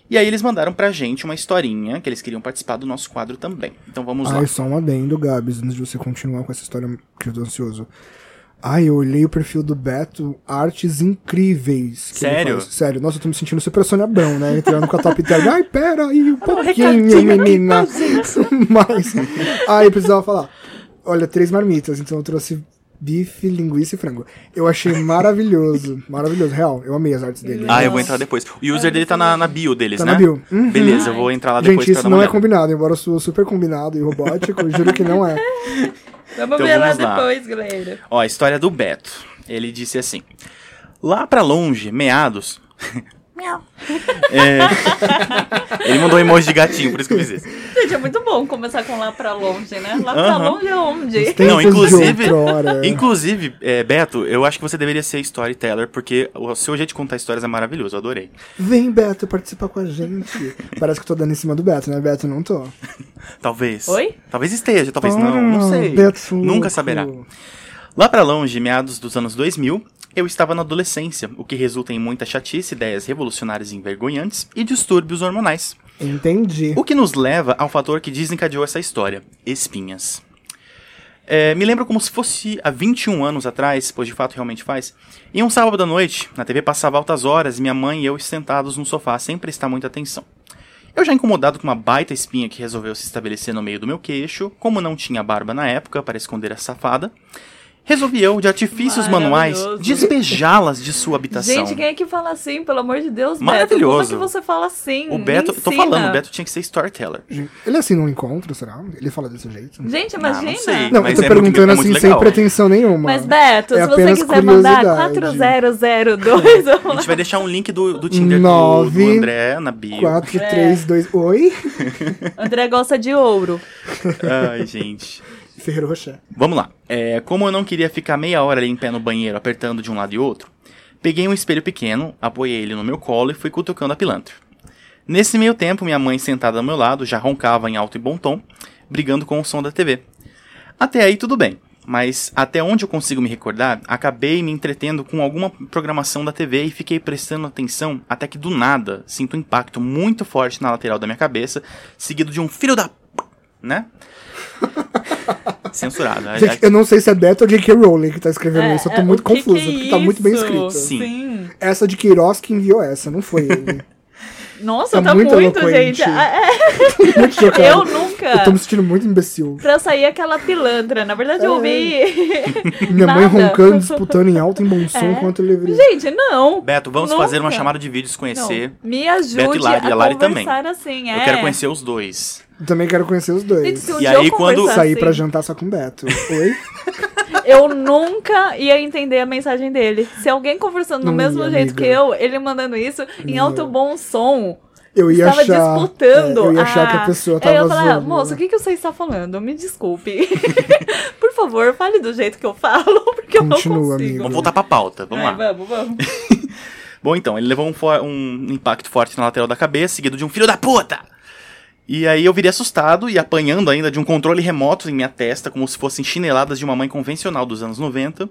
E aí eles mandaram pra gente uma historinha que eles queriam participar do nosso quadro também. Então vamos lá. Ai, só um adendo, Gabs, antes de você continuar com essa história que eu tô ansioso. Ai, eu olhei o perfil do Beto, artes incríveis. que ele Sério? faz. Sério, nossa, eu tô me sentindo super Sônia Abrão, né? Entrando com a top tag. Ai, pera aí um pouquinho, menina. Mas, ai, eu precisava falar. Olha, três marmitas, então eu trouxe bife, linguiça e frango. Eu achei maravilhoso, maravilhoso, real. Eu amei as artes dele. Ah, eu vou entrar depois. O user dele tá na, na bio deles, Tá né? na bio. Uhum. Beleza, eu vou entrar lá depois Gente, pra isso dar uma não é combinado, embora eu sou super combinado e robótico, eu juro que não é. Vamos Então ver lá vamos lá. depois, galera. Ó, a história do Beto. Ele disse assim: Lá pra longe, meados. É, Ele mandou um emoji de gatinho, por isso que eu fiz isso. Gente, é muito bom começar com lá pra longe, né? Lá pra Aham. longe é onde? Não, inclusive-. Inclusive, é, Beto, eu acho que você deveria ser storyteller, porque o seu jeito de contar histórias é maravilhoso, eu adorei. Vem, Beto, participar com a gente. Parece que eu tô dando em cima do Beto, né, Beto? Não tô. Talvez. Oi? Talvez esteja, talvez não, não Ah, sei. Beto Nunca louco. saberá. Lá pra longe, meados dos anos 2000, eu estava na adolescência, o que resulta em muita chatice, ideias revolucionárias envergonhantes e distúrbios hormonais. Entendi. O que nos leva ao fator que desencadeou essa história: espinhas. É, me lembro como se fosse há 21 anos atrás, pois de fato realmente faz. Em um sábado à noite, na TV passava altas horas minha mãe e eu sentados no sofá sem prestar muita atenção. Eu já incomodado com uma baita espinha que resolveu se estabelecer no meio do meu queixo, como não tinha barba na época para esconder a safada, resolvi eu, de artifícios manuais, despejá-las de sua habitação. Gente, quem é que fala assim? Pelo amor de Deus, Beto. Maravilhoso. Como é que você fala assim? O Beto, tô falando, o Beto tinha que ser storyteller. Ele é assim num encontro, será? Ele fala desse jeito? Gente, Ah, imagina. não sei. Não, Mas eu tô é perguntando muito- é muito assim, sem legal. pretensão nenhuma. Mas, Beto, É se você apenas quiser mandar curiosidade. 4002, eu A gente vai deixar um link do, do Tinder do, Nove, do André na bio. 4, É. 3, 2. Oi? André gosta de ouro. Ai, gente. Vamos lá. É, como eu não queria ficar meia hora ali em pé no banheiro apertando de um lado e outro, peguei um espelho pequeno, apoiei ele no meu colo e fui cutucando a pilantra. Nesse meio tempo, minha mãe sentada ao meu lado já roncava em alto e bom tom, brigando com o som da TV. Até aí tudo bem, mas até onde eu consigo me recordar, acabei me entretendo com alguma programação da TV e fiquei prestando atenção até que do nada sinto um impacto muito forte na lateral da minha cabeça, seguido de um filho da. p", né? Censurado. Gente, eu não sei se é Beto ou J.K. Rowling que tá escrevendo isso. Eu tô é, muito é porque tá muito bem escrito. Sim. Sim. Essa de Queiroz que enviou essa, não foi ele. Nossa, Tá tá muito muito, gente. Ah, é, muito chocado. eu nunca. Eu tô me sentindo muito imbecil. Pra sair aquela pilantra. Na verdade, eu É. ouvi. Minha mãe roncando, disputando em alto e em bom som É. enquanto eu levei. Gente, não. Beto, vamos Nunca. fazer uma chamada de vídeo, se Não. conhecer. Me ajude Beto e Lari, e a a Lari também. assim. É. Eu quero conhecer os dois. Também quero conhecer os Gente, dois. se um E dia aí, eu quando Sair assim, pra jantar só com o Beto. Oi? Eu nunca ia entender a mensagem dele. Se alguém conversando do mesmo ia, jeito amiga. que eu, ele mandando isso em Não. alto bom som. Eu ia estava achar. disputando. é, eu ia achar que a Ah, pessoa aí eu ia falar, zoando. moço, o que, que você está falando? Me desculpe. Por favor, fale do jeito que eu falo, porque eu Continua, não consigo. amigo. Vamos voltar pra pauta, vamos Ai, lá. Vamos, vamos. Bom, então, ele levou um, um impacto forte na lateral da cabeça, seguido de um filho da puta! E aí eu virei assustado e apanhando ainda de um controle remoto em minha testa, como se fossem chineladas de uma mãe convencional dos anos 90.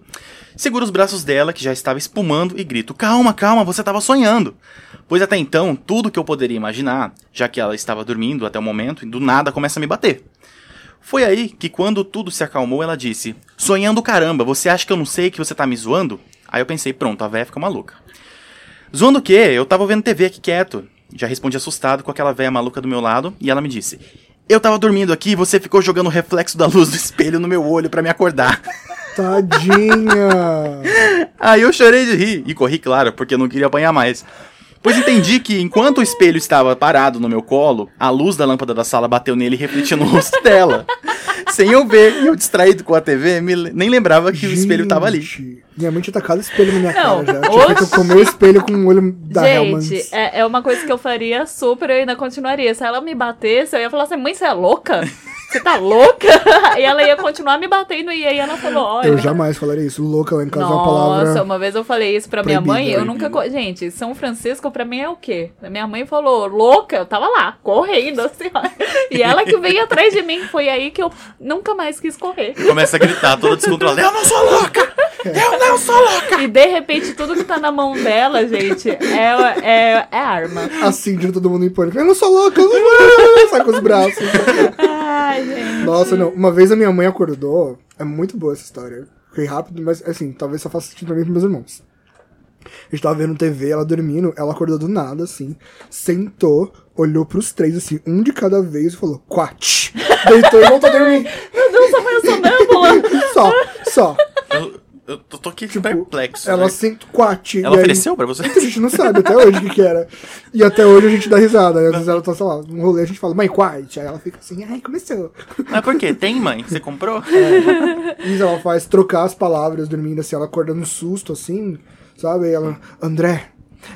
Seguro os braços dela, que já estava espumando, e grito: Calma, calma, você estava sonhando. Pois até então, tudo que eu poderia imaginar, já que ela estava dormindo até o momento, do nada começa a me bater. Foi aí que, quando tudo se acalmou, ela disse: Sonhando caramba, você acha que eu não sei que você tá me zoando? Aí eu pensei: Pronto, a véia fica maluca. Zoando o quê? Eu tava vendo TV aqui quieto. Já respondi assustado com aquela véia maluca do meu lado, e ela me disse: Eu tava dormindo aqui e você ficou jogando o reflexo da luz do espelho no meu olho pra me acordar. Tadinha! Aí eu chorei de rir e corri, claro, porque eu não queria apanhar mais. Pois entendi que enquanto o espelho estava parado no meu colo, a luz da lâmpada da sala bateu nele e refletiu no rosto dela. Sem eu ver, e eu distraído com a TV, me le- nem lembrava que o espelho tava ali. Gente, Minha mãe tinha tacado espelho na minha Não, cara já. Tinha feito eu comer o espelho com o olho da. Gente, é, é uma coisa que eu faria super, eu ainda continuaria. Se ela me batesse, eu ia falar assim, mãe, você é louca? Você tá louca? e ela ia continuar me batendo, e aí ela falou, olha... Eu jamais falaria isso. Louca lá em casa é uma Nossa, palavra. uma vez eu falei isso pra minha mãe, eu nunca. co- Gente, São Francisco pra mim é o quê? Minha mãe falou, louca, eu tava lá, correndo, assim, ó. E ela que veio atrás de mim, foi aí que eu nunca mais quis correr. Começa a gritar, toda descontrolada: Eu não sou louca! Eu não sou louca! E de repente, tudo que tá na mão dela, gente, é, é, é arma. Assim, de todo mundo em pânico. Eu não sou louca! Sai com os braços. Ai, gente. Nossa, não. Uma vez a minha mãe acordou. É muito boa essa história. Fiquei rápido, mas assim, talvez só faça sentido pra mim e pros meus irmãos. A gente tava vendo TV, ela dormindo, ela acordou do nada, assim, sentou, olhou pros três, assim, um de cada vez e falou, quat! Deitou e voltou a dormir. Meu Deus, a mãe é sonâmbula. Só, só. Eu, eu tô aqui perplexo. Ela né? sentou, quat. Ela ofereceu pra você? A gente não sabe até hoje o que, que era. E até hoje a gente dá risada. Às vezes ela tá, sei lá, num rolê, a gente fala, mãe, quat. Aí ela fica assim, ai, começou. Mas por quê? Tem, mãe? Você comprou? Isso ela faz trocar as palavras dormindo assim, ela acorda num susto assim, sabe? Aí ela, André,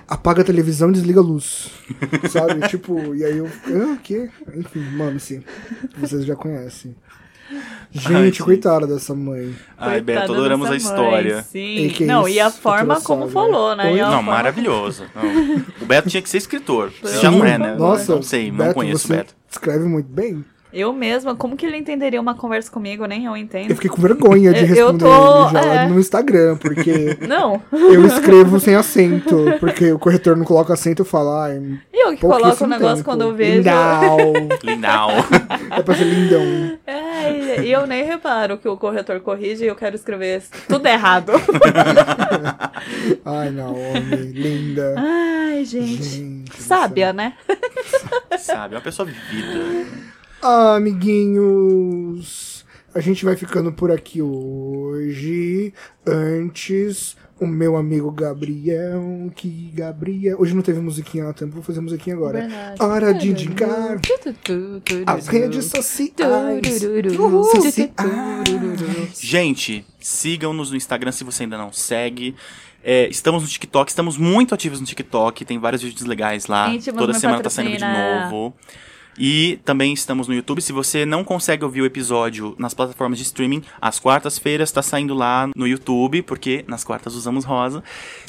apaga a televisão e desliga a luz. sabe? Tipo, e aí eu, ah, o quê? Enfim, mano, sim. Vocês já conhecem. Gente, Ai, coitada dessa mãe. Ai, Beto, adoramos a história. mãe, sim. E não, e a forma como sogra. falou, né? Não, maravilhoso. Não. O Beto tinha que ser escritor. Você Sim. já não é, né? Nossa, não sei, não Beto, conheço o Beto. escreve muito bem. Eu mesma, como que ele entenderia uma conversa comigo? Nem eu entendo. Eu fiquei com vergonha de responder tô- ele já é. no Instagram, porque Não. eu escrevo sem acento, porque o corretor não coloca acento e fala, E eu que coloco o negócio tempo. quando eu vejo. Lindau. Lindau. é pra ser lindão. Ai, e eu nem reparo que o corretor corrige e eu quero escrever tudo errado. Ai, Naomi, linda. Ai, gente. Gente. Sábia, né? Sabe, é uma pessoa vivida. Ah, amiguinhos. A gente vai ficando por aqui hoje. Antes, o meu amigo Gabriel, que Gabriel. Hoje não teve musiquinha na tempo, vou fazer musiquinha agora. Verdade. Hora de indicar as redes sociais. Uhul. Sociais. Gente, sigam-nos no Instagram se você ainda não segue. É, estamos no TikTok, estamos muito ativos no TikTok, tem vários vídeos legais lá. Íntimos Toda semana tá saindo vídeo patrocina. novo. E também estamos no YouTube. Se você não consegue ouvir o episódio nas plataformas de streaming, às quartas-feiras tá saindo lá no YouTube, porque nas quartas usamos rosa.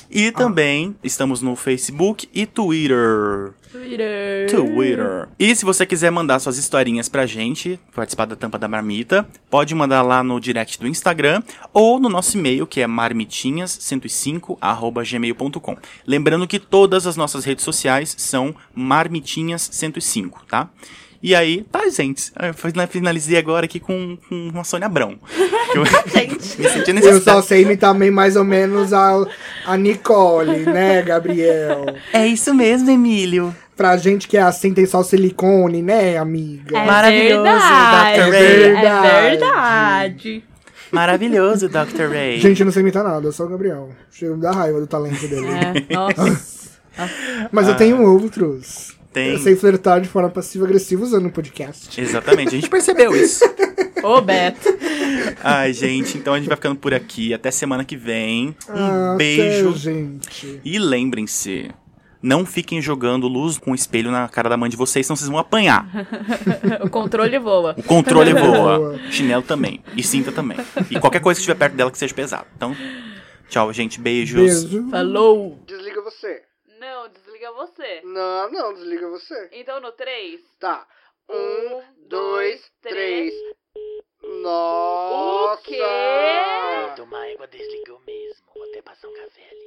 E também estamos no Facebook e Twitter. Twitter. Twitter. E se você quiser mandar suas historinhas pra gente, participar da tampa da marmita, pode mandar lá no direct do Instagram ou no nosso e-mail, que é marmitinhas105@gmail.com. Lembrando que todas as nossas redes sociais são marmitinhas105, tá? E aí, tá, gente. Eu finalizei agora aqui com, com uma Sônia Abrão. Eu Gente. me senti Eu só sei imitar também mais ou menos a, a Nicole, né, Gabriel? É isso mesmo, Emílio. Pra gente que é assim, tem só silicone, né, amiga? É Maravilhoso, verdade. Dr. Ray. É verdade. Maravilhoso, Dr. Ray. Gente, eu não sei imitar nada, só o Gabriel. Chega da raiva do talento dele. É, nossa. Mas eu tenho outros. Tem. Sei flertar de forma passiva-agressiva usando o podcast. Exatamente, a gente percebeu isso. Ô, Beto. Ai, gente, então a gente vai ficando por aqui. Até semana que vem. Um Até, beijo. gente. E lembrem-se, não fiquem jogando luz com o espelho na cara da mãe de vocês, senão vocês vão apanhar. O controle voa. O controle voa. Boa. Chinelo também. E cinta também. E qualquer coisa que estiver perto dela que seja pesado. Então, tchau, gente. Beijos. Beijo. Falou. Desliga você. Não, desliga você. Não, não, desliga você. Então no 3. Tá. Um, dois, três. Nossa! O quê? Tomar água desligou mesmo. Vou até passar um café ali.